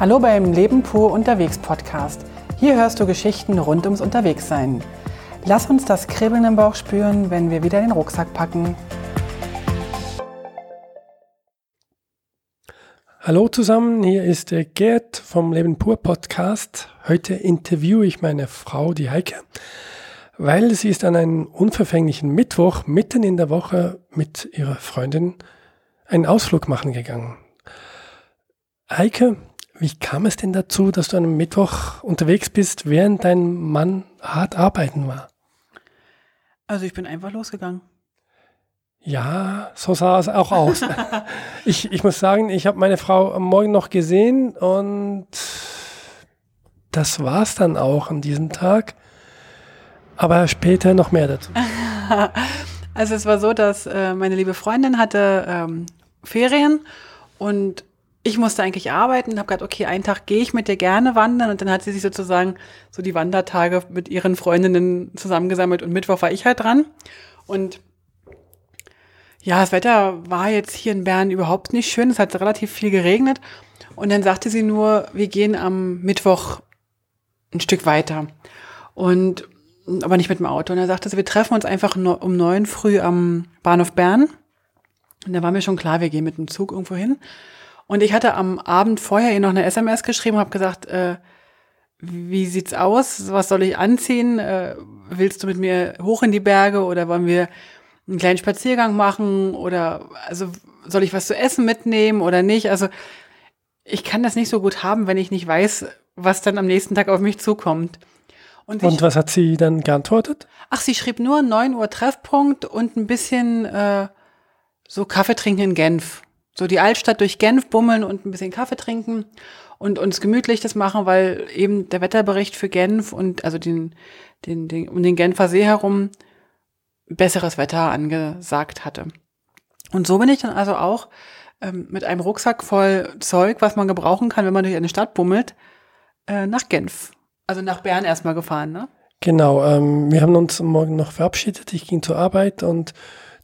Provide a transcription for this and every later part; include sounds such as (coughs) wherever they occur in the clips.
Hallo beim Leben pur unterwegs Podcast. Hier hörst du Geschichten rund ums Unterwegssein. Lass uns das Kribbeln im Bauch spüren, wenn wir wieder den Rucksack packen. Hallo zusammen, hier ist der Gerd vom Leben pur Podcast. Heute interviewe ich meine Frau, die Heike, weil sie ist an einem unverfänglichen Mittwoch mitten in der Woche mit ihrer Freundin einen Ausflug machen gegangen. Heike, wie kam es denn dazu, dass du einem Mittwoch unterwegs bist, während dein Mann hart arbeiten war? Also ich bin einfach losgegangen. Ja, so sah es auch aus. (laughs) ich, ich muss sagen, ich habe meine Frau am Morgen noch gesehen und das war es dann auch an diesem Tag. Aber später noch mehr dazu. (laughs) also es war so, dass äh, meine liebe Freundin hatte ähm, Ferien und ich musste eigentlich arbeiten und habe gedacht, okay, einen Tag gehe ich mit dir gerne wandern. Und dann hat sie sich sozusagen so die Wandertage mit ihren Freundinnen zusammengesammelt und Mittwoch war ich halt dran. Und ja, das Wetter war jetzt hier in Bern überhaupt nicht schön, es hat relativ viel geregnet. Und dann sagte sie nur, wir gehen am Mittwoch ein Stück weiter. Und aber nicht mit dem Auto. Und dann sagte sie, wir treffen uns einfach um neun früh am Bahnhof Bern. Und da war mir schon klar, wir gehen mit dem Zug irgendwo hin und ich hatte am Abend vorher ihr noch eine SMS geschrieben, habe gesagt, äh, wie sieht's aus? Was soll ich anziehen? Äh, willst du mit mir hoch in die Berge oder wollen wir einen kleinen Spaziergang machen oder also soll ich was zu essen mitnehmen oder nicht? Also ich kann das nicht so gut haben, wenn ich nicht weiß, was dann am nächsten Tag auf mich zukommt. Und, und was hat sie dann geantwortet? Ach, sie schrieb nur 9 Uhr Treffpunkt und ein bisschen äh, so Kaffee trinken in Genf so die Altstadt durch Genf bummeln und ein bisschen Kaffee trinken und uns gemütlich das machen, weil eben der Wetterbericht für Genf und also den, den, den um den Genfer See herum besseres Wetter angesagt hatte. Und so bin ich dann also auch ähm, mit einem Rucksack voll Zeug, was man gebrauchen kann, wenn man durch eine Stadt bummelt, äh, nach Genf. Also nach Bern erstmal gefahren, ne? Genau, ähm, wir haben uns morgen noch verabschiedet. Ich ging zur Arbeit und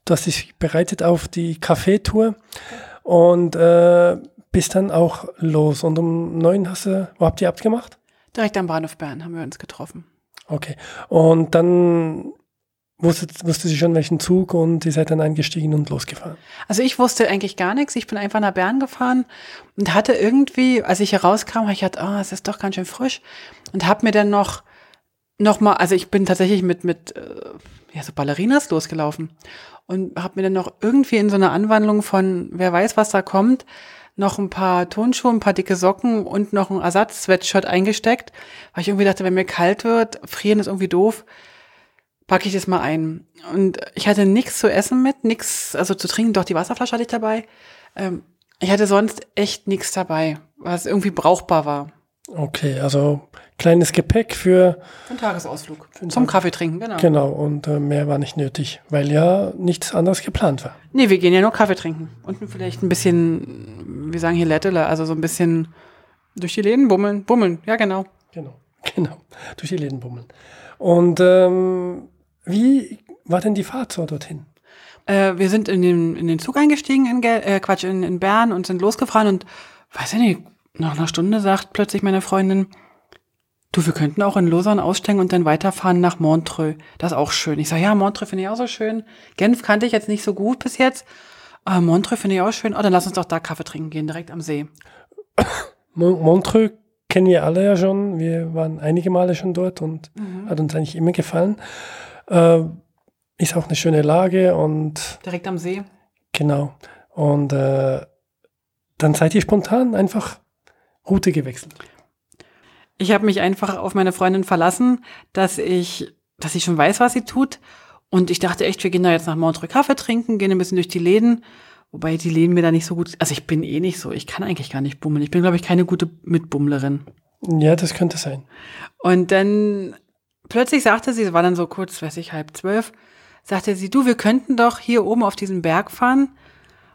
du hast dich bereitet auf die Kaffeetour. Okay und äh, bist dann auch los. Und um neun hast du, wo habt ihr abgemacht? Direkt am Bahnhof Bern haben wir uns getroffen. Okay. Und dann wusstet, wusste sie schon welchen Zug und ihr seid dann eingestiegen und losgefahren? Also ich wusste eigentlich gar nichts. Ich bin einfach nach Bern gefahren und hatte irgendwie, als ich herauskam, habe ich gedacht, oh, es ist doch ganz schön frisch und habe mir dann noch noch mal, also ich bin tatsächlich mit mit äh, ja so Ballerinas losgelaufen und habe mir dann noch irgendwie in so einer Anwandlung von, wer weiß, was da kommt, noch ein paar Tonschuhe, ein paar dicke Socken und noch ein Ersatz-Sweatshirt eingesteckt, weil ich irgendwie dachte, wenn mir kalt wird, frieren ist irgendwie doof, packe ich das mal ein. Und ich hatte nichts zu essen mit, nichts, also zu trinken, doch die Wasserflasche hatte ich dabei. Ähm, ich hatte sonst echt nichts dabei, was irgendwie brauchbar war. Okay, also kleines Gepäck für, für einen Tagesausflug. Für einen Zum Tag. Kaffee trinken, genau. Genau, und äh, mehr war nicht nötig, weil ja nichts anderes geplant war. Nee, wir gehen ja nur Kaffee trinken. Und vielleicht ein bisschen, wir sagen hier Lettele, also so ein bisschen durch die Läden bummeln. Bummeln, ja genau. Genau, (laughs) genau. Durch die Läden bummeln. Und ähm, wie war denn die Fahrt so dorthin? Äh, wir sind in den, in den Zug eingestiegen in Gel äh, Quatsch, in, in Bern und sind losgefahren und weiß ich nicht, nach einer Stunde sagt plötzlich meine Freundin, du, wir könnten auch in Lausanne aussteigen und dann weiterfahren nach Montreux. Das ist auch schön. Ich sage, ja, Montreux finde ich auch so schön. Genf kannte ich jetzt nicht so gut bis jetzt. Aber Montreux finde ich auch schön. Oh, dann lass uns doch da Kaffee trinken gehen, direkt am See. (coughs) Montreux kennen wir alle ja schon. Wir waren einige Male schon dort und mhm. hat uns eigentlich immer gefallen. Äh, ist auch eine schöne Lage und. Direkt am See. Genau. Und äh, dann seid ihr spontan einfach Route gewechselt? Ich habe mich einfach auf meine Freundin verlassen, dass ich, dass ich schon weiß, was sie tut. Und ich dachte echt, wir gehen da jetzt nach Montreux Kaffee trinken, gehen ein bisschen durch die Läden. Wobei die Läden mir da nicht so gut, also ich bin eh nicht so, ich kann eigentlich gar nicht bummeln. Ich bin, glaube ich, keine gute Mitbummlerin. Ja, das könnte sein. Und dann plötzlich sagte sie, es war dann so kurz, weiß ich, halb zwölf, sagte sie, du, wir könnten doch hier oben auf diesen Berg fahren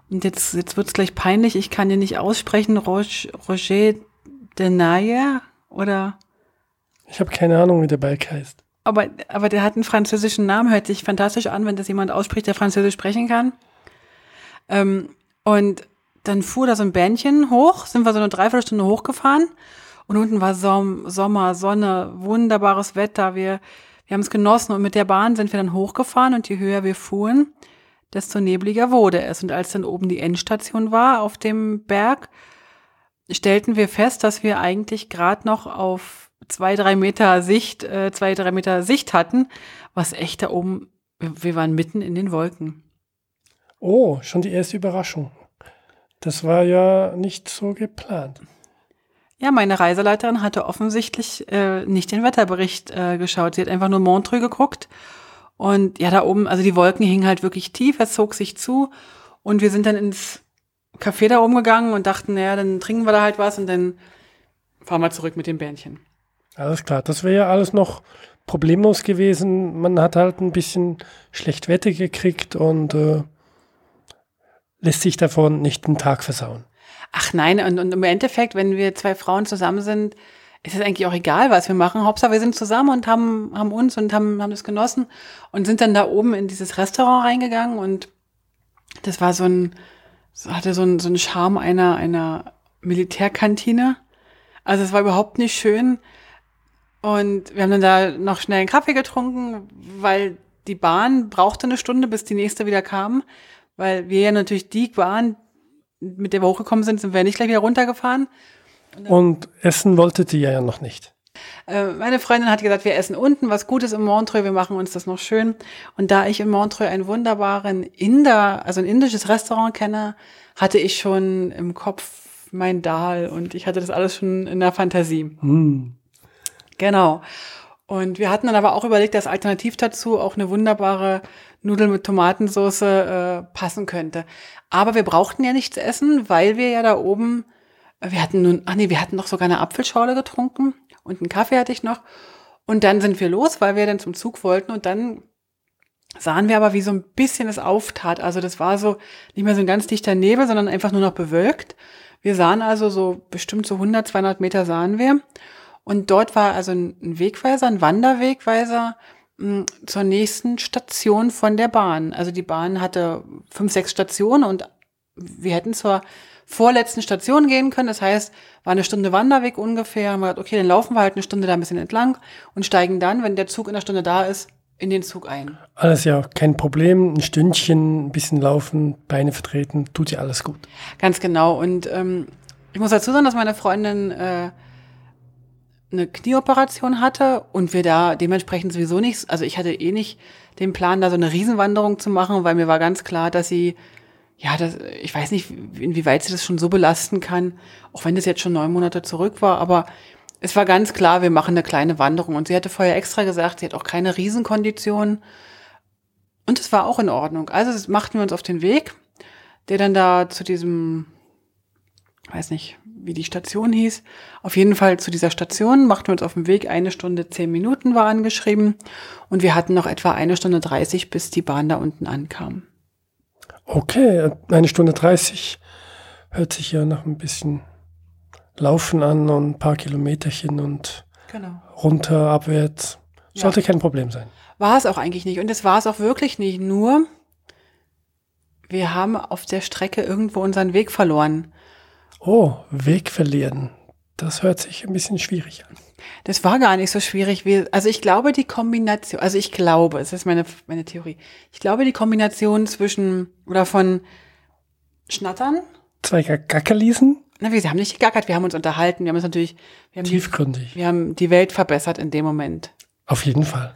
und jetzt, jetzt wird's gleich peinlich, ich kann dir nicht aussprechen, Roger, Roger de Naye oder? Ich habe keine Ahnung, wie der Berg heißt. Aber, aber der hat einen französischen Namen, hört sich fantastisch an, wenn das jemand ausspricht, der Französisch sprechen kann. Ähm, und dann fuhr da so ein Bähnchen hoch, sind wir so eine Dreiviertelstunde hochgefahren und unten war Som Sommer, Sonne, wunderbares Wetter. Wir, wir haben es genossen und mit der Bahn sind wir dann hochgefahren und je höher wir fuhren, desto nebliger wurde es. Und als dann oben die Endstation war auf dem Berg, stellten wir fest, dass wir eigentlich gerade noch auf zwei, drei Meter Sicht, äh, zwei, drei Meter Sicht hatten, was echt da oben, wir, waren mitten in den Wolken. Oh, schon die erste Überraschung. Das war ja nicht so geplant. Ja, meine Reiseleiterin hatte offensichtlich äh, nicht den Wetterbericht äh, geschaut. Sie hat einfach nur Montreux geguckt. Und ja, da oben, also die Wolken hingen halt wirklich tief, es zog sich zu. Und wir sind dann ins Café da oben gegangen und dachten, naja, dann trinken wir da halt was und dann fahren wir zurück mit dem Bähnchen. Alles klar, das wäre ja alles noch problemlos gewesen. Man hat halt ein bisschen schlecht Wetter gekriegt und äh, lässt sich davon nicht den Tag versauen. Ach nein, und, und im Endeffekt, wenn wir zwei Frauen zusammen sind, ist es eigentlich auch egal, was wir machen. Hauptsache, wir sind zusammen und haben, haben uns und haben, haben das genossen und sind dann da oben in dieses Restaurant reingegangen und das war so ein, hatte so ein, so ein Charme einer, einer Militärkantine. Also es war überhaupt nicht schön. Und wir haben dann da noch schnell einen Kaffee getrunken, weil die Bahn brauchte eine Stunde, bis die nächste wieder kam. Weil wir ja natürlich die Bahn, mit der wir hochgekommen sind, sind wir nicht gleich wieder runtergefahren. Und, essen wolltet ihr ja noch nicht. Äh, meine Freundin hat gesagt, wir essen unten was Gutes im Montreux, wir machen uns das noch schön. Und da ich in Montreux einen wunderbaren Inder, also ein indisches Restaurant kenne, hatte ich schon im Kopf mein Dahl und ich hatte das alles schon in der Fantasie. Mm. Genau. Und wir hatten dann aber auch überlegt, dass alternativ dazu auch eine wunderbare Nudel mit Tomatensauce äh, passen könnte. Aber wir brauchten ja nichts essen, weil wir ja da oben, wir hatten nun, ach nee, wir hatten noch sogar eine Apfelschorle getrunken und einen Kaffee hatte ich noch. Und dann sind wir los, weil wir dann zum Zug wollten und dann sahen wir aber, wie so ein bisschen es auftat. Also das war so nicht mehr so ein ganz dichter Nebel, sondern einfach nur noch bewölkt. Wir sahen also so bestimmt so 100, 200 Meter sahen wir. Und dort war also ein Wegweiser, ein Wanderwegweiser hm, zur nächsten Station von der Bahn. Also die Bahn hatte fünf, sechs Stationen und wir hätten zur vorletzten Station gehen können. Das heißt, war eine Stunde Wanderweg ungefähr. Haben wir gedacht, okay, dann laufen wir halt eine Stunde da ein bisschen entlang und steigen dann, wenn der Zug in der Stunde da ist, in den Zug ein. Alles ja kein Problem. Ein Stündchen, ein bisschen laufen, Beine vertreten, tut ja alles gut. Ganz genau. Und ähm, ich muss dazu sagen, dass meine Freundin äh, eine Knieoperation hatte und wir da dementsprechend sowieso nichts, also ich hatte eh nicht den Plan, da so eine Riesenwanderung zu machen, weil mir war ganz klar, dass sie, ja, das, ich weiß nicht, inwieweit sie das schon so belasten kann, auch wenn das jetzt schon neun Monate zurück war, aber es war ganz klar, wir machen eine kleine Wanderung. Und sie hatte vorher extra gesagt, sie hat auch keine Riesenkondition. Und es war auch in Ordnung. Also machten wir uns auf den Weg, der dann da zu diesem, weiß nicht, wie die Station hieß. Auf jeden Fall zu dieser Station machten wir uns auf den Weg. Eine Stunde zehn Minuten war angeschrieben. Und wir hatten noch etwa eine Stunde dreißig, bis die Bahn da unten ankam. Okay, eine Stunde dreißig hört sich ja noch ein bisschen Laufen an und ein paar Kilometerchen und genau. runter, abwärts. Sollte ja. kein Problem sein. War es auch eigentlich nicht. Und es war es auch wirklich nicht. Nur, wir haben auf der Strecke irgendwo unseren Weg verloren. Oh, Weg verlieren. Das hört sich ein bisschen schwierig an. Das war gar nicht so schwierig. Wir, also ich glaube, die Kombination, also ich glaube, es ist meine, meine Theorie. Ich glaube, die Kombination zwischen oder von Schnattern. Zwei Gackerliesen? Na, wir haben nicht gegackert, wir haben uns unterhalten, wir haben uns natürlich, wir haben tiefgründig. Die, wir haben die Welt verbessert in dem Moment. Auf jeden Fall.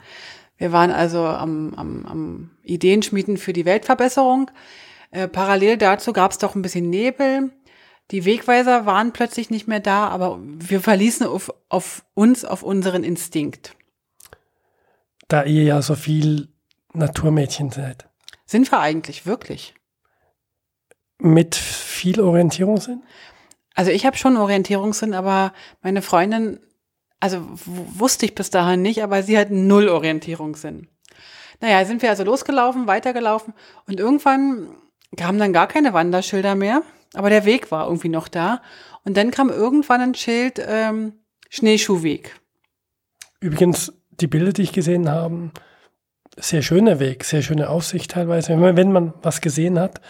Wir waren also am, am, am Ideenschmieden für die Weltverbesserung. Äh, parallel dazu gab es doch ein bisschen Nebel. Die Wegweiser waren plötzlich nicht mehr da, aber wir verließen auf, auf uns, auf unseren Instinkt. Da ihr ja so viel Naturmädchen seid. Sind wir eigentlich wirklich? Mit viel Orientierungssinn? Also ich habe schon Orientierungssinn, aber meine Freundin, also wusste ich bis dahin nicht, aber sie hat null Orientierungssinn. Naja, sind wir also losgelaufen, weitergelaufen und irgendwann kamen dann gar keine Wanderschilder mehr, aber der Weg war irgendwie noch da. Und dann kam irgendwann ein Schild ähm, Schneeschuhweg. Übrigens, die Bilder, die ich gesehen habe, sehr schöner Weg, sehr schöne Aussicht teilweise. Wenn man was gesehen hat,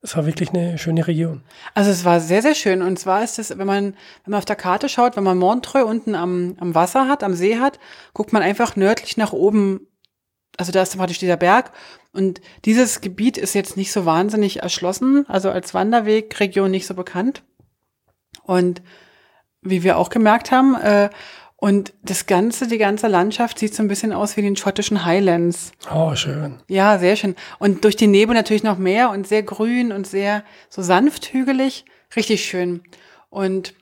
Es war wirklich eine schöne Region. Also es war sehr, sehr schön. Und zwar ist es, wenn man, wenn man auf der Karte schaut, wenn man Montreux unten am, am Wasser hat, am See hat, guckt man einfach nördlich nach oben. Also da ist praktisch dieser Berg. Und dieses Gebiet ist jetzt nicht so wahnsinnig erschlossen, also als Wanderwegregion nicht so bekannt. Und wie wir auch gemerkt haben, äh, und das Ganze, die ganze Landschaft sieht so ein bisschen aus wie den schottischen Highlands. Oh, schön. Ja, sehr schön. Und durch die Nebel natürlich noch mehr und sehr grün und sehr so sanft hügelig. Richtig schön. Und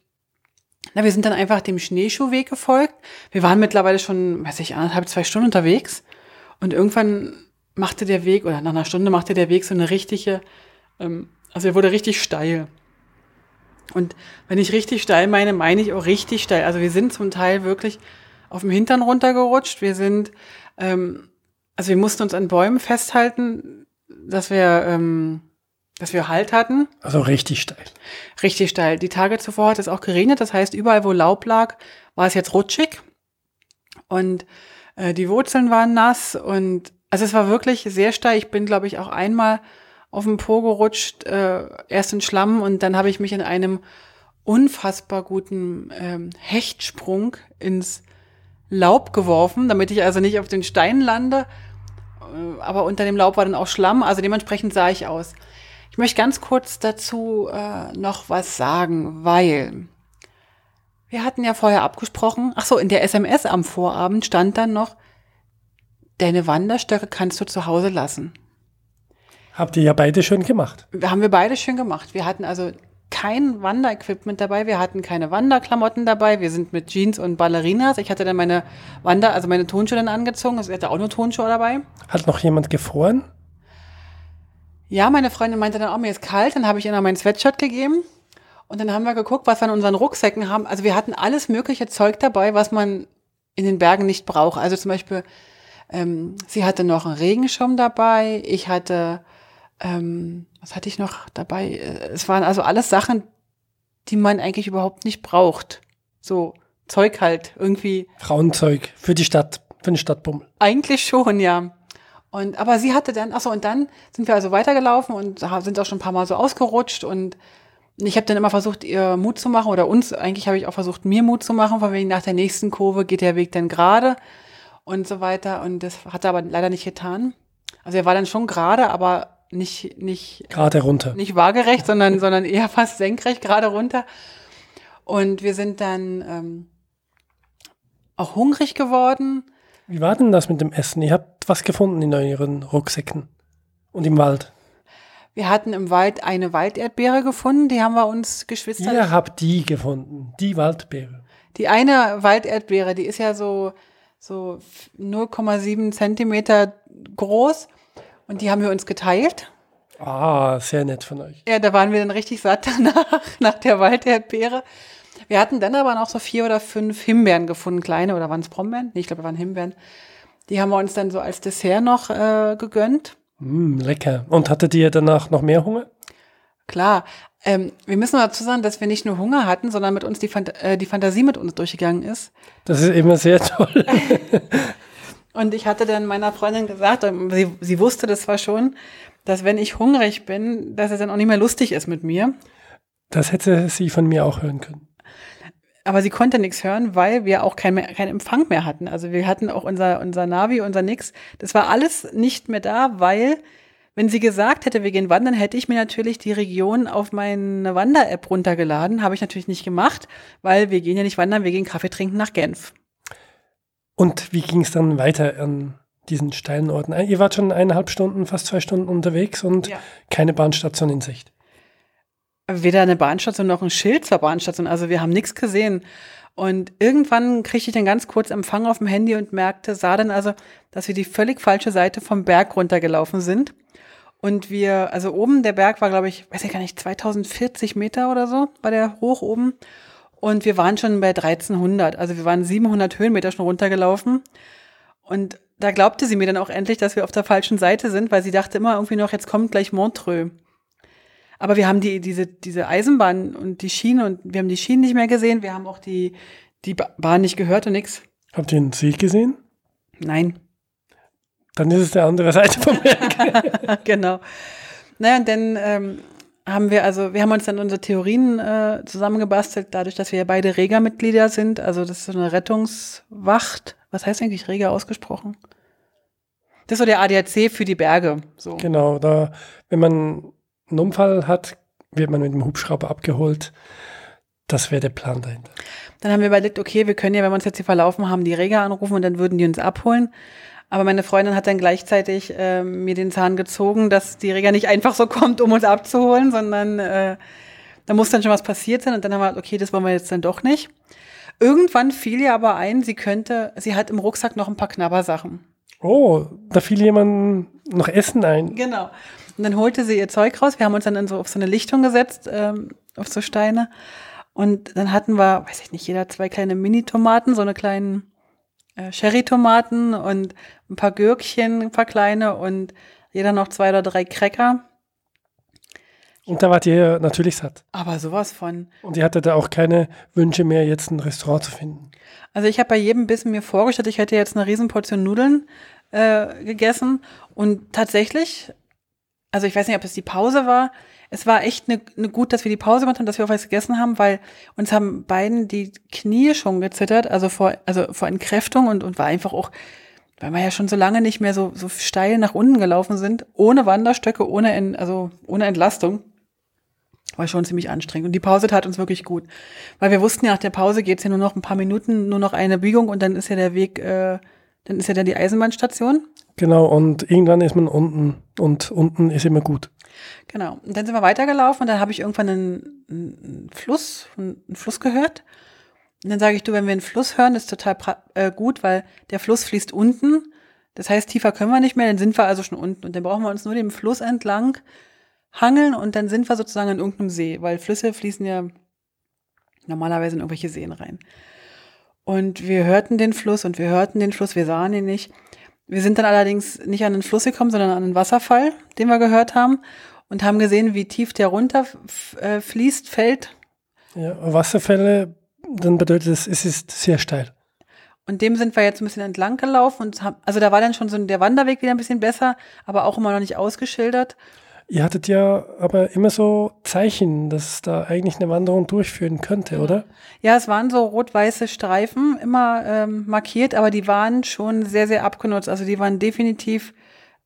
na, wir sind dann einfach dem Schneeschuhweg gefolgt. Wir waren mittlerweile schon, weiß ich, anderthalb, zwei Stunden unterwegs. Und irgendwann machte der Weg, oder nach einer Stunde machte der Weg so eine richtige, ähm, also er wurde richtig steil. Und wenn ich richtig steil meine, meine ich auch richtig steil. Also wir sind zum Teil wirklich auf dem Hintern runtergerutscht. Wir sind, ähm, also wir mussten uns an Bäumen festhalten, dass wir, ähm, dass wir Halt hatten. Also richtig steil. Richtig steil. Die Tage zuvor hat es auch geregnet. Das heißt, überall, wo Laub lag, war es jetzt rutschig. Und äh, die Wurzeln waren nass. Und also es war wirklich sehr steil. Ich bin, glaube ich, auch einmal auf dem Po gerutscht, äh, erst in Schlamm und dann habe ich mich in einem unfassbar guten ähm, Hechtsprung ins Laub geworfen, damit ich also nicht auf den Stein lande. Äh, aber unter dem Laub war dann auch Schlamm, also dementsprechend sah ich aus. Ich möchte ganz kurz dazu äh, noch was sagen, weil wir hatten ja vorher abgesprochen, ach so, in der SMS am Vorabend stand dann noch, deine Wanderstöcke kannst du zu Hause lassen. Habt ihr ja beide schön gemacht. Haben wir beide schön gemacht. Wir hatten also kein Wanderequipment dabei, wir hatten keine Wanderklamotten dabei, wir sind mit Jeans und Ballerinas. Ich hatte dann meine Wander, also meine Tonschuhe dann angezogen, ich hatte auch nur Tonschuhe dabei. Hat noch jemand gefroren? Ja, meine Freundin meinte dann, oh, mir ist kalt, dann habe ich ihr noch mein Sweatshirt gegeben. Und dann haben wir geguckt, was wir in unseren Rucksäcken haben. Also wir hatten alles mögliche Zeug dabei, was man in den Bergen nicht braucht. Also zum Beispiel, ähm, sie hatte noch einen Regenschirm dabei, ich hatte ähm, was hatte ich noch dabei? Äh, es waren also alles Sachen, die man eigentlich überhaupt nicht braucht. So Zeug halt irgendwie. Frauenzeug für die Stadt, für den Stadtbummel. Eigentlich schon, ja. Und aber sie hatte dann, achso, und dann sind wir also weitergelaufen und sind auch schon ein paar Mal so ausgerutscht und ich habe dann immer versucht, ihr Mut zu machen oder uns, eigentlich habe ich auch versucht, mir Mut zu machen, von wegen nach der nächsten Kurve geht der Weg dann gerade und so weiter. Und das hat er aber leider nicht getan. Also er war dann schon gerade, aber nicht, nicht, gerade runter. Nicht waagerecht, sondern, (laughs) sondern eher fast senkrecht gerade runter. Und wir sind dann ähm, auch hungrig geworden. Wie war denn das mit dem Essen? Ihr habt was gefunden in euren Rucksäcken und im Wald. Wir hatten im Wald eine Walderdbeere gefunden, die haben wir uns Geschwister. Ihr habt die gefunden, die Waldbeere. Die eine Walderdbeere, die ist ja so, so 0,7 Zentimeter groß und die haben wir uns geteilt. Ah, sehr nett von euch. Ja, da waren wir dann richtig satt (laughs) danach, nach der Walderdbeere. Wir hatten dann aber noch so vier oder fünf Himbeeren gefunden, kleine, oder waren es Brombeeren? Nee, ich glaube, waren Himbeeren. Die haben wir uns dann so als Dessert noch äh, gegönnt. Mm, lecker. Und hattet ihr danach noch mehr Hunger? Klar. Ähm, wir müssen dazu sagen, dass wir nicht nur Hunger hatten, sondern mit uns die, Phant äh, die Fantasie mit uns durchgegangen ist. Das ist immer sehr toll. (laughs) Und ich hatte dann meiner Freundin gesagt, sie, sie wusste das zwar schon, dass wenn ich hungrig bin, dass es dann auch nicht mehr lustig ist mit mir. Das hätte sie von mir auch hören können. Aber sie konnte nichts hören, weil wir auch keinen kein Empfang mehr hatten. Also wir hatten auch unser, unser Navi, unser Nix. Das war alles nicht mehr da, weil wenn sie gesagt hätte, wir gehen wandern, hätte ich mir natürlich die Region auf meine Wander-App runtergeladen. Habe ich natürlich nicht gemacht, weil wir gehen ja nicht wandern, wir gehen Kaffee trinken nach Genf. Und wie ging es dann weiter an diesen steilen Orten? Äh, ihr wart schon eineinhalb Stunden, fast zwei Stunden unterwegs und ja. keine Bahnstation in Sicht. Weder eine Bahnstation noch ein Schild zur Bahnstation. Also wir haben nichts gesehen. Und irgendwann kriegte ich dann ganz kurz Empfang auf dem Handy und merkte, sah dann also, dass wir die völlig falsche Seite vom Berg runtergelaufen sind. Und wir, also oben, der Berg war, glaube ich, weiß ich gar nicht, 2040 Meter oder so, war der hoch oben. Und wir waren schon bei 1300, also wir waren 700 Höhenmeter schon runtergelaufen. Und da glaubte sie mir dann auch endlich, dass wir auf der falschen Seite sind, weil sie dachte immer irgendwie noch, jetzt kommt gleich Montreux. Aber wir haben die, diese, diese Eisenbahn und die Schienen und wir haben die Schienen nicht mehr gesehen, wir haben auch die, die Bahn nicht gehört und nix. Habt ihr den See gesehen? Nein. Dann ist es der andere Seite vom Berg. (laughs) genau. Naja, und dann ähm, haben wir, also wir haben uns dann unsere Theorien äh, zusammengebastelt, dadurch, dass wir beide Rega-Mitglieder sind. Also das ist so eine Rettungswacht. Was heißt eigentlich Rega ausgesprochen? Das ist so der ADAC für die Berge. So. Genau, da, wenn man einen Unfall hat, wird man mit dem Hubschrauber abgeholt. Das wäre der Plan dahinter. Dann haben wir überlegt, okay, wir können ja, wenn wir uns jetzt hier verlaufen haben, die Rega anrufen und dann würden die uns abholen. Aber meine Freundin hat dann gleichzeitig äh, mir den Zahn gezogen, dass die Rega nicht einfach so (laughs) kommt, um uns abzuholen, sondern äh, da muss dann schon was passiert sein. Und dann haben wir, okay, das wollen wir jetzt dann doch nicht. Irgendwann fiel ihr aber ein, sie könnte, sie hat im Rucksack noch ein paar Knabbersachen. Oh, da fiel jemand noch Essen ein. Genau. Und dann holte sie ihr Zeug raus. Wir haben uns dann in so, auf so eine Lichtung gesetzt, ähm, auf so Steine. Und dann hatten wir, weiß ich nicht, jeder zwei kleine Mini-Tomaten, so eine kleinen äh, Cherry-Tomaten und ein paar Gürkchen, ein paar kleine und jeder noch zwei oder drei Cracker. Und da wart ihr natürlich satt. Aber sowas von. Und ihr hattet da auch keine Wünsche mehr, jetzt ein Restaurant zu finden. Also ich habe bei jedem Bissen mir vorgestellt, ich hätte jetzt eine Riesenportion Nudeln äh, gegessen. Und tatsächlich, also ich weiß nicht, ob es die Pause war, es war echt ne, ne gut, dass wir die Pause gemacht haben, dass wir auch was gegessen haben, weil uns haben beiden die Knie schon gezittert, also vor, also vor Entkräftung und, und war einfach auch, weil wir ja schon so lange nicht mehr so, so steil nach unten gelaufen sind, ohne Wanderstöcke, ohne, en, also ohne Entlastung. War schon ziemlich anstrengend. Und die Pause tat uns wirklich gut. Weil wir wussten ja, nach der Pause geht's ja nur noch ein paar Minuten, nur noch eine Biegung und dann ist ja der Weg, äh, dann ist ja dann die Eisenbahnstation. Genau, und irgendwann ist man unten und unten ist immer gut. Genau. Und dann sind wir weitergelaufen und dann habe ich irgendwann einen, einen Fluss, einen Fluss gehört. Und dann sage ich, du, wenn wir einen Fluss hören, ist total äh, gut, weil der Fluss fließt unten. Das heißt, tiefer können wir nicht mehr, dann sind wir also schon unten. Und dann brauchen wir uns nur dem Fluss entlang hangeln und dann sind wir sozusagen in irgendeinem See, weil Flüsse fließen ja normalerweise in irgendwelche Seen rein. Und wir hörten den Fluss und wir hörten den Fluss, wir sahen ihn nicht. Wir sind dann allerdings nicht an den Fluss gekommen, sondern an den Wasserfall, den wir gehört haben und haben gesehen, wie tief der runter äh, fließt, fällt. Ja, Wasserfälle, dann bedeutet es, es ist sehr steil. Und dem sind wir jetzt ein bisschen entlang gelaufen und haben, also da war dann schon so der Wanderweg wieder ein bisschen besser, aber auch immer noch nicht ausgeschildert. Ihr hattet ja aber immer so Zeichen, dass da eigentlich eine Wanderung durchführen könnte, oder? Ja, es waren so rot-weiße Streifen, immer ähm, markiert, aber die waren schon sehr, sehr abgenutzt. Also die waren definitiv,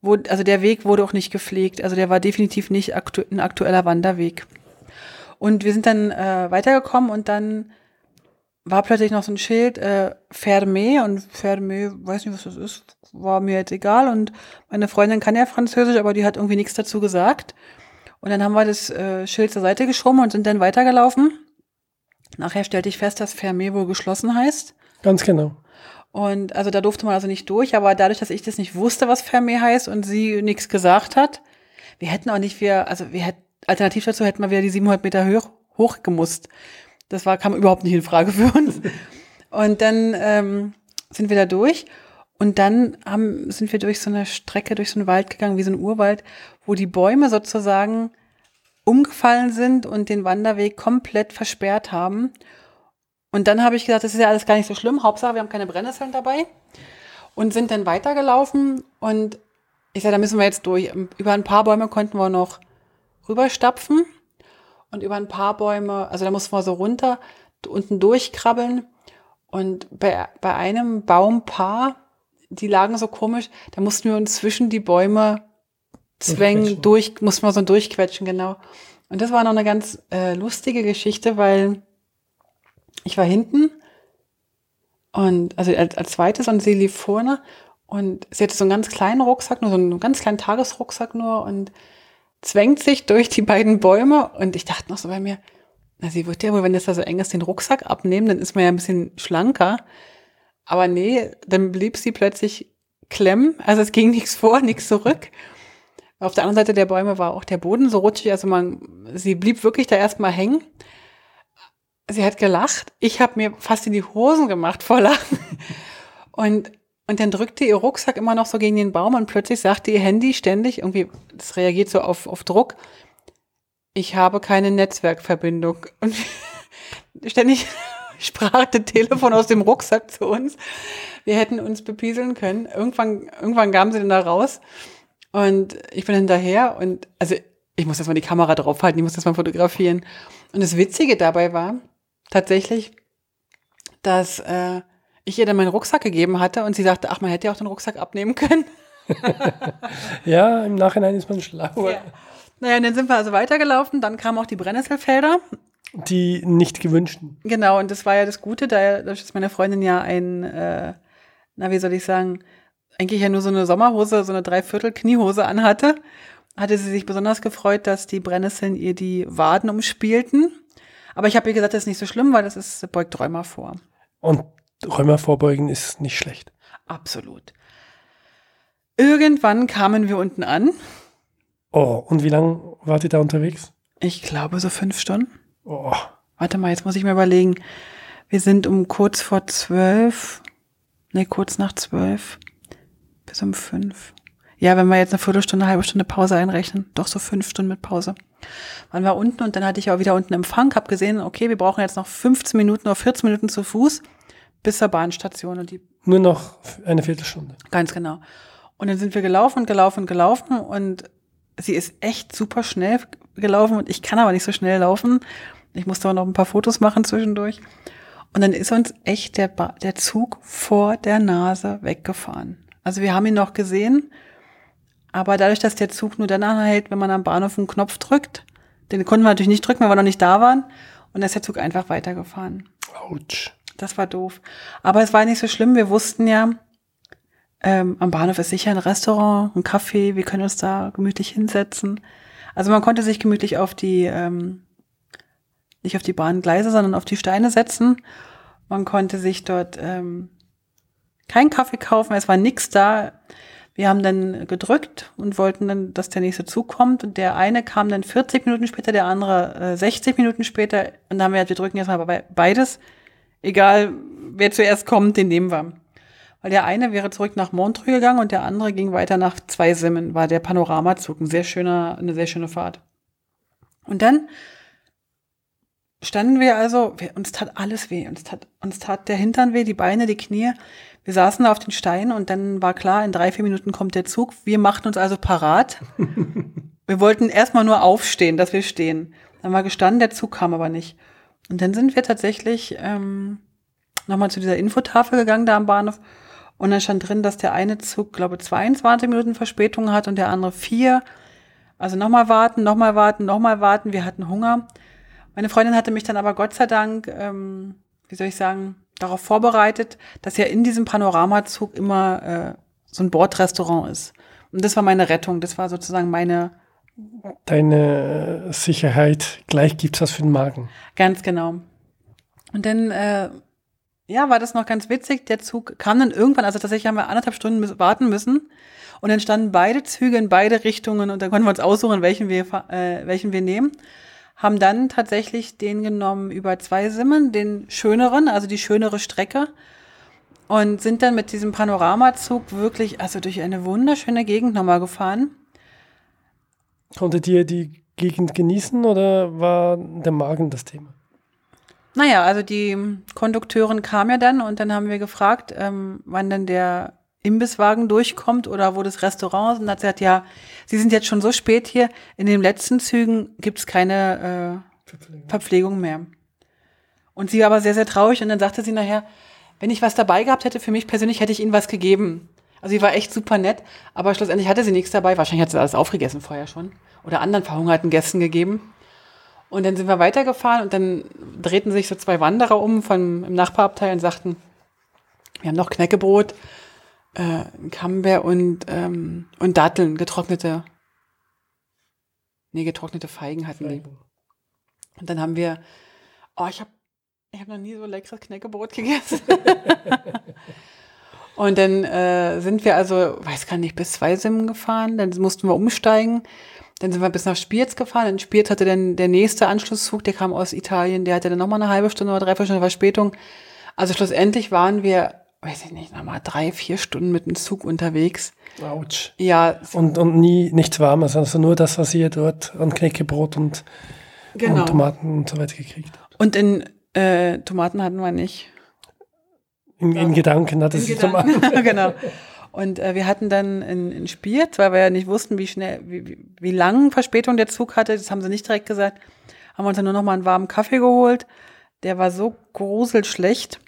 wo, also der Weg wurde auch nicht gepflegt. Also der war definitiv nicht aktu ein aktueller Wanderweg. Und wir sind dann äh, weitergekommen und dann war plötzlich noch so ein Schild, äh, Ferme und Ferme, weiß nicht, was das ist, war mir jetzt egal. Und meine Freundin kann ja Französisch, aber die hat irgendwie nichts dazu gesagt. Und dann haben wir das äh, Schild zur Seite geschoben und sind dann weitergelaufen. Nachher stellte ich fest, dass Ferme wohl geschlossen heißt. Ganz genau. Und also da durfte man also nicht durch, aber dadurch, dass ich das nicht wusste, was Ferme heißt und sie nichts gesagt hat, wir hätten auch nicht wir, also wir hätten, alternativ dazu hätten wir wieder die 700 Meter hoch, hoch gemusst. Das war, kam überhaupt nicht in Frage für uns. Und dann ähm, sind wir da durch und dann haben, sind wir durch so eine Strecke, durch so einen Wald gegangen, wie so ein Urwald, wo die Bäume sozusagen umgefallen sind und den Wanderweg komplett versperrt haben. Und dann habe ich gesagt, das ist ja alles gar nicht so schlimm. Hauptsache, wir haben keine Brennnesseln dabei. Und sind dann weitergelaufen. Und ich sage, da müssen wir jetzt durch. Über ein paar Bäume konnten wir noch rüberstapfen. Und über ein paar Bäume, also da mussten wir so runter, unten durchkrabbeln. Und bei, bei einem Baumpaar die lagen so komisch, da mussten wir uns zwischen die Bäume zwängen, durch, mussten wir so durchquetschen, genau. Und das war noch eine ganz äh, lustige Geschichte, weil ich war hinten und also als, als zweites und sie lief vorne und sie hatte so einen ganz kleinen Rucksack, nur so einen ganz kleinen Tagesrucksack nur und zwängt sich durch die beiden Bäume und ich dachte noch so bei mir, na, sie wird ja wohl, wenn das da so eng ist, den Rucksack abnehmen, dann ist man ja ein bisschen schlanker. Aber nee, dann blieb sie plötzlich klemmen. Also es ging (laughs) nichts vor, nichts zurück. Auf der anderen Seite der Bäume war auch der Boden so rutschig. Also man, sie blieb wirklich da erstmal hängen. Sie hat gelacht. Ich habe mir fast in die Hosen gemacht vor Lachen. Und, und dann drückte ihr Rucksack immer noch so gegen den Baum und plötzlich sagte ihr Handy ständig, irgendwie, das reagiert so auf, auf Druck, ich habe keine Netzwerkverbindung. Und (laughs) ständig (laughs) sprach das Telefon aus dem Rucksack zu uns. Wir hätten uns bepieseln können. Irgendwann, irgendwann gaben sie dann da raus. Und ich bin hinterher und also ich muss erstmal die Kamera draufhalten, ich muss das mal fotografieren. Und das Witzige dabei war tatsächlich, dass äh, ich ihr dann meinen Rucksack gegeben hatte und sie sagte, ach, man hätte ja auch den Rucksack abnehmen können. (laughs) ja, im Nachhinein ist man schlauer. Ja. Naja, und dann sind wir also weitergelaufen, dann kamen auch die Brennnesselfelder. Die nicht gewünschten. Genau, und das war ja das Gute, da, dass meine Freundin ja ein, äh, na, wie soll ich sagen, eigentlich ja nur so eine Sommerhose, so eine Dreiviertel Kniehose anhatte, hatte sie sich besonders gefreut, dass die Brennnesseln ihr die Waden umspielten. Aber ich habe ihr gesagt, das ist nicht so schlimm, weil das ist, beugt Rheuma vor. Und Rheuma vorbeugen ist nicht schlecht. Absolut. Irgendwann kamen wir unten an. Oh, und wie lange wart ihr da unterwegs? Ich glaube so fünf Stunden. Oh. Warte mal, jetzt muss ich mir überlegen. Wir sind um kurz vor zwölf, nee, kurz nach zwölf bis um fünf. Ja, wenn wir jetzt eine Viertelstunde, eine halbe Stunde Pause einrechnen, doch so fünf Stunden mit Pause. Waren wir unten und dann hatte ich auch wieder unten Empfang, hab gesehen, okay, wir brauchen jetzt noch 15 Minuten oder 14 Minuten zu Fuß bis zur Bahnstation und die. Nur noch eine Viertelstunde. Ganz genau. Und dann sind wir gelaufen und gelaufen und gelaufen und sie ist echt super schnell gelaufen und ich kann aber nicht so schnell laufen. Ich musste auch noch ein paar Fotos machen zwischendurch. Und dann ist uns echt der, ba der Zug vor der Nase weggefahren. Also wir haben ihn noch gesehen, aber dadurch, dass der Zug nur dann anhält, wenn man am Bahnhof einen Knopf drückt, den konnten wir natürlich nicht drücken, weil wir noch nicht da waren. Und dann ist der Zug einfach weitergefahren. Autsch. Das war doof. Aber es war nicht so schlimm. Wir wussten ja, ähm, am Bahnhof ist sicher ein Restaurant, ein Café, wir können uns da gemütlich hinsetzen. Also man konnte sich gemütlich auf die, ähm, nicht auf die Bahngleise, sondern auf die Steine setzen. Man konnte sich dort ähm, keinen Kaffee kaufen, es war nix da. Wir haben dann gedrückt und wollten dann, dass der nächste Zug kommt. Und der eine kam dann 40 Minuten später, der andere äh, 60 Minuten später. Und dann haben wir wir drücken jetzt mal beides. Egal, wer zuerst kommt, den nehmen wir. Weil der eine wäre zurück nach Montreux gegangen und der andere ging weiter nach Zweisimmen, war der Panoramazug. Ein sehr schöner, eine sehr schöne Fahrt. Und dann standen wir also, wir, uns tat alles weh. Uns tat, uns tat der Hintern weh, die Beine, die Knie. Wir saßen auf den Steinen und dann war klar, in drei, vier Minuten kommt der Zug. Wir machten uns also parat. (laughs) wir wollten erstmal nur aufstehen, dass wir stehen. Dann war gestanden, der Zug kam aber nicht. Und dann sind wir tatsächlich ähm, nochmal zu dieser Infotafel gegangen da am Bahnhof. Und dann stand drin, dass der eine Zug, glaube 22 Minuten Verspätung hat und der andere vier. Also nochmal warten, nochmal warten, nochmal warten. Wir hatten Hunger. Meine Freundin hatte mich dann aber Gott sei Dank, ähm, wie soll ich sagen, darauf vorbereitet, dass ja in diesem Panoramazug immer äh, so ein Bordrestaurant ist. Und das war meine Rettung. Das war sozusagen meine. Deine Sicherheit. Gleich gibt's was für den Magen. Ganz genau. Und dann, äh, ja, war das noch ganz witzig. Der Zug kam dann irgendwann, also tatsächlich haben wir anderthalb Stunden warten müssen. Und dann standen beide Züge in beide Richtungen und dann konnten wir uns aussuchen, welchen wir, äh, welchen wir nehmen haben dann tatsächlich den genommen über zwei Simmen, den schöneren, also die schönere Strecke und sind dann mit diesem Panoramazug wirklich, also durch eine wunderschöne Gegend nochmal gefahren. Konntet ihr die Gegend genießen oder war der Magen das Thema? Naja, also die Kondukteurin kam ja dann und dann haben wir gefragt, ähm, wann denn der Imbisswagen durchkommt oder wo das Restaurant ist. Und hat sie gesagt, ja, Sie sind jetzt schon so spät hier, in den letzten Zügen gibt's keine äh, Verpflegung. Verpflegung mehr. Und sie war aber sehr, sehr traurig und dann sagte sie nachher, wenn ich was dabei gehabt hätte, für mich persönlich hätte ich ihnen was gegeben. Also sie war echt super nett, aber schlussendlich hatte sie nichts dabei. Wahrscheinlich hat sie alles aufgegessen vorher schon. Oder anderen verhungerten Gästen gegeben. Und dann sind wir weitergefahren und dann drehten sich so zwei Wanderer um von im Nachbarabteil und sagten, wir haben noch Knäckebrot äh, Camembert und, ähm, und Datteln, getrocknete. Nee, getrocknete Feigen hatten Feigen. die. Und dann haben wir, oh, ich habe ich hab noch nie so leckeres Knäckebrot gegessen. (laughs) und dann äh, sind wir also, weiß gar nicht, bis zwei Simmen gefahren. Dann mussten wir umsteigen. Dann sind wir bis nach Spiez gefahren. In Spiez hatte dann der nächste Anschlusszug, der kam aus Italien, der hatte dann nochmal eine halbe Stunde oder dreiviertel Stunde Verspätung. Also schlussendlich waren wir weiß ich nicht, nochmal drei, vier Stunden mit dem Zug unterwegs. Autsch. Ja. Und, und nie nichts Warmes, also nur das, was ihr dort an Knäckebrot und, genau. und Tomaten und so weiter gekriegt habt. Und in äh, Tomaten hatten wir nicht. In, in Gedanken hatte sie Tomaten. genau. Und äh, wir hatten dann in, in Spiert, weil wir ja nicht wussten, wie schnell, wie, wie, wie lang Verspätung der Zug hatte, das haben sie nicht direkt gesagt, haben wir uns dann nur noch mal einen warmen Kaffee geholt. Der war so gruselschlecht.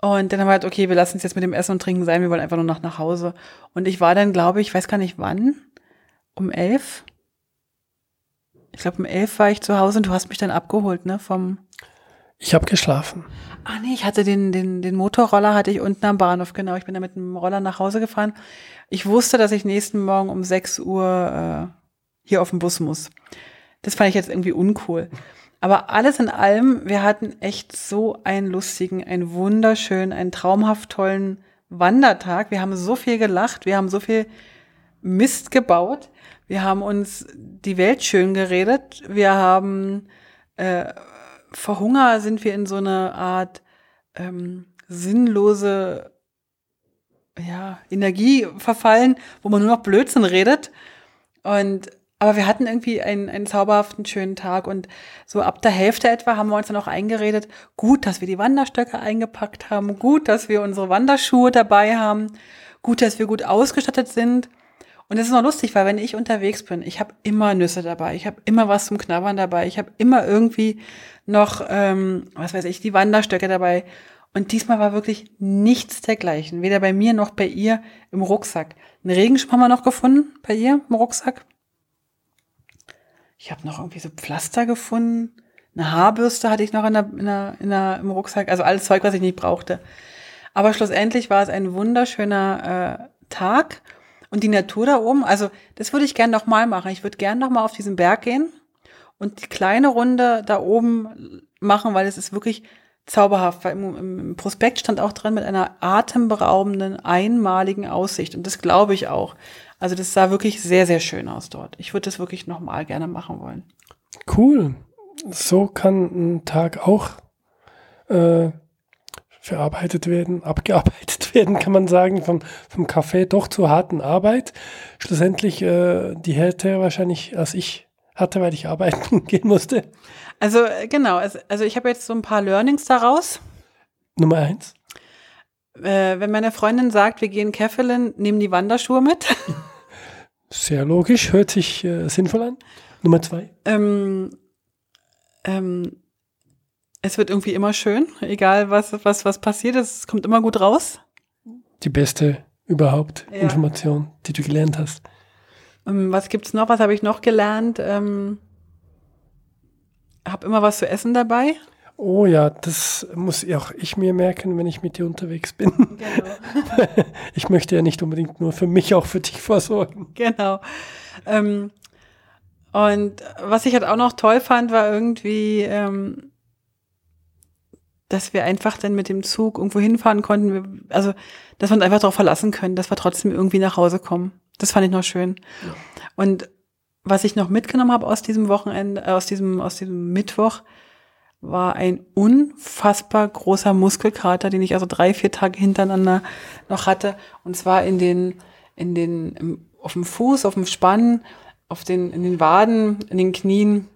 Und dann haben wir halt, okay, wir lassen es jetzt mit dem Essen und Trinken sein, wir wollen einfach nur noch nach Hause. Und ich war dann, glaube ich, weiß gar nicht wann, um elf. Ich glaube, um elf war ich zu Hause und du hast mich dann abgeholt, ne, vom... Ich habe geschlafen. Ah nee, ich hatte den, den, den Motorroller hatte ich unten am Bahnhof, genau. Ich bin da mit dem Roller nach Hause gefahren. Ich wusste, dass ich nächsten Morgen um 6 Uhr äh, hier auf den Bus muss. Das fand ich jetzt irgendwie uncool. Aber alles in allem, wir hatten echt so einen lustigen, einen wunderschönen, einen traumhaft tollen Wandertag. Wir haben so viel gelacht, wir haben so viel Mist gebaut, wir haben uns die Welt schön geredet, wir haben äh, vor Hunger sind wir in so eine Art ähm, sinnlose ja, Energie verfallen, wo man nur noch Blödsinn redet. Und aber wir hatten irgendwie einen, einen zauberhaften schönen Tag und so ab der Hälfte etwa haben wir uns dann auch eingeredet, gut, dass wir die Wanderstöcke eingepackt haben, gut, dass wir unsere Wanderschuhe dabei haben, gut, dass wir gut ausgestattet sind. Und es ist noch lustig, weil wenn ich unterwegs bin, ich habe immer Nüsse dabei, ich habe immer was zum Knabbern dabei, ich habe immer irgendwie noch, ähm, was weiß ich, die Wanderstöcke dabei. Und diesmal war wirklich nichts dergleichen, weder bei mir noch bei ihr im Rucksack. Einen Regenschirm haben wir noch gefunden bei ihr im Rucksack. Ich habe noch irgendwie so Pflaster gefunden. Eine Haarbürste hatte ich noch in der, in der, in der, im Rucksack. Also alles Zeug, was ich nicht brauchte. Aber schlussendlich war es ein wunderschöner äh, Tag. Und die Natur da oben, also das würde ich gern noch mal machen. Ich würde gern noch mal auf diesen Berg gehen und die kleine Runde da oben machen, weil es ist wirklich zauberhaft. Weil im, im Prospekt stand auch drin mit einer atemberaubenden, einmaligen Aussicht. Und das glaube ich auch. Also das sah wirklich sehr, sehr schön aus dort. Ich würde das wirklich nochmal gerne machen wollen. Cool. So kann ein Tag auch äh, verarbeitet werden, abgearbeitet (laughs) werden, kann man sagen, vom, vom Kaffee doch zur harten Arbeit. Schlussendlich äh, die Härte wahrscheinlich als ich hatte, weil ich arbeiten (laughs) gehen musste. Also äh, genau, also ich habe jetzt so ein paar Learnings daraus. Nummer eins. Äh, wenn meine Freundin sagt, wir gehen Käffeln, nehmen die Wanderschuhe mit. (laughs) Sehr logisch, hört sich äh, sinnvoll an. Nummer zwei. Ähm, ähm, es wird irgendwie immer schön, egal was, was, was passiert, es kommt immer gut raus. Die beste überhaupt ja. Information, die du gelernt hast. Ähm, was gibt's noch? Was habe ich noch gelernt? Ähm, hab immer was zu essen dabei. Oh ja, das muss auch ich mir merken, wenn ich mit dir unterwegs bin. Genau. (laughs) ich möchte ja nicht unbedingt nur für mich, auch für dich vorsorgen. Genau. Ähm, und was ich halt auch noch toll fand, war irgendwie, ähm, dass wir einfach dann mit dem Zug irgendwo hinfahren konnten. Also, dass wir uns einfach darauf verlassen können, dass wir trotzdem irgendwie nach Hause kommen. Das fand ich noch schön. Ja. Und was ich noch mitgenommen habe aus diesem Wochenende, aus diesem, aus diesem Mittwoch, war ein unfassbar großer Muskelkater, den ich also drei, vier Tage hintereinander noch hatte. Und zwar in den, in den, auf dem Fuß, auf dem Spann, auf den, in den Waden, in den Knien.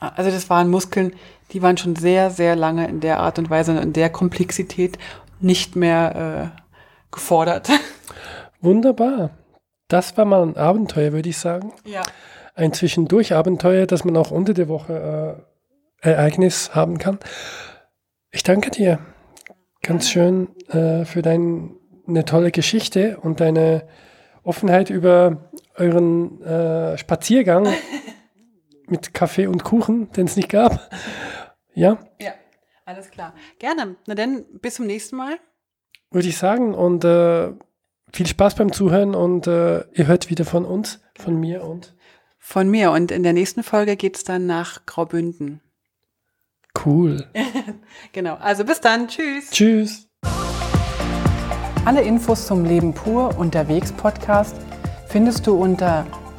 Also das waren Muskeln, die waren schon sehr, sehr lange in der Art und Weise, in der Komplexität nicht mehr äh, gefordert. (laughs) Wunderbar. Das war mal ein Abenteuer, würde ich sagen. Ja. Ein Zwischendurch-Abenteuer, das man auch unter der Woche äh, Ereignis haben kann. Ich danke dir ganz schön äh, für deine tolle Geschichte und deine Offenheit über euren äh, Spaziergang (laughs) mit Kaffee und Kuchen, den es nicht gab. Ja? Ja, alles klar. Gerne. Na dann, bis zum nächsten Mal. Würde ich sagen. Und äh, viel Spaß beim Zuhören und äh, ihr hört wieder von uns, von mir und. Von mir. Und in der nächsten Folge geht es dann nach Graubünden. Cool. (laughs) genau. Also bis dann. Tschüss. Tschüss. Alle Infos zum Leben pur unterwegs Podcast findest du unter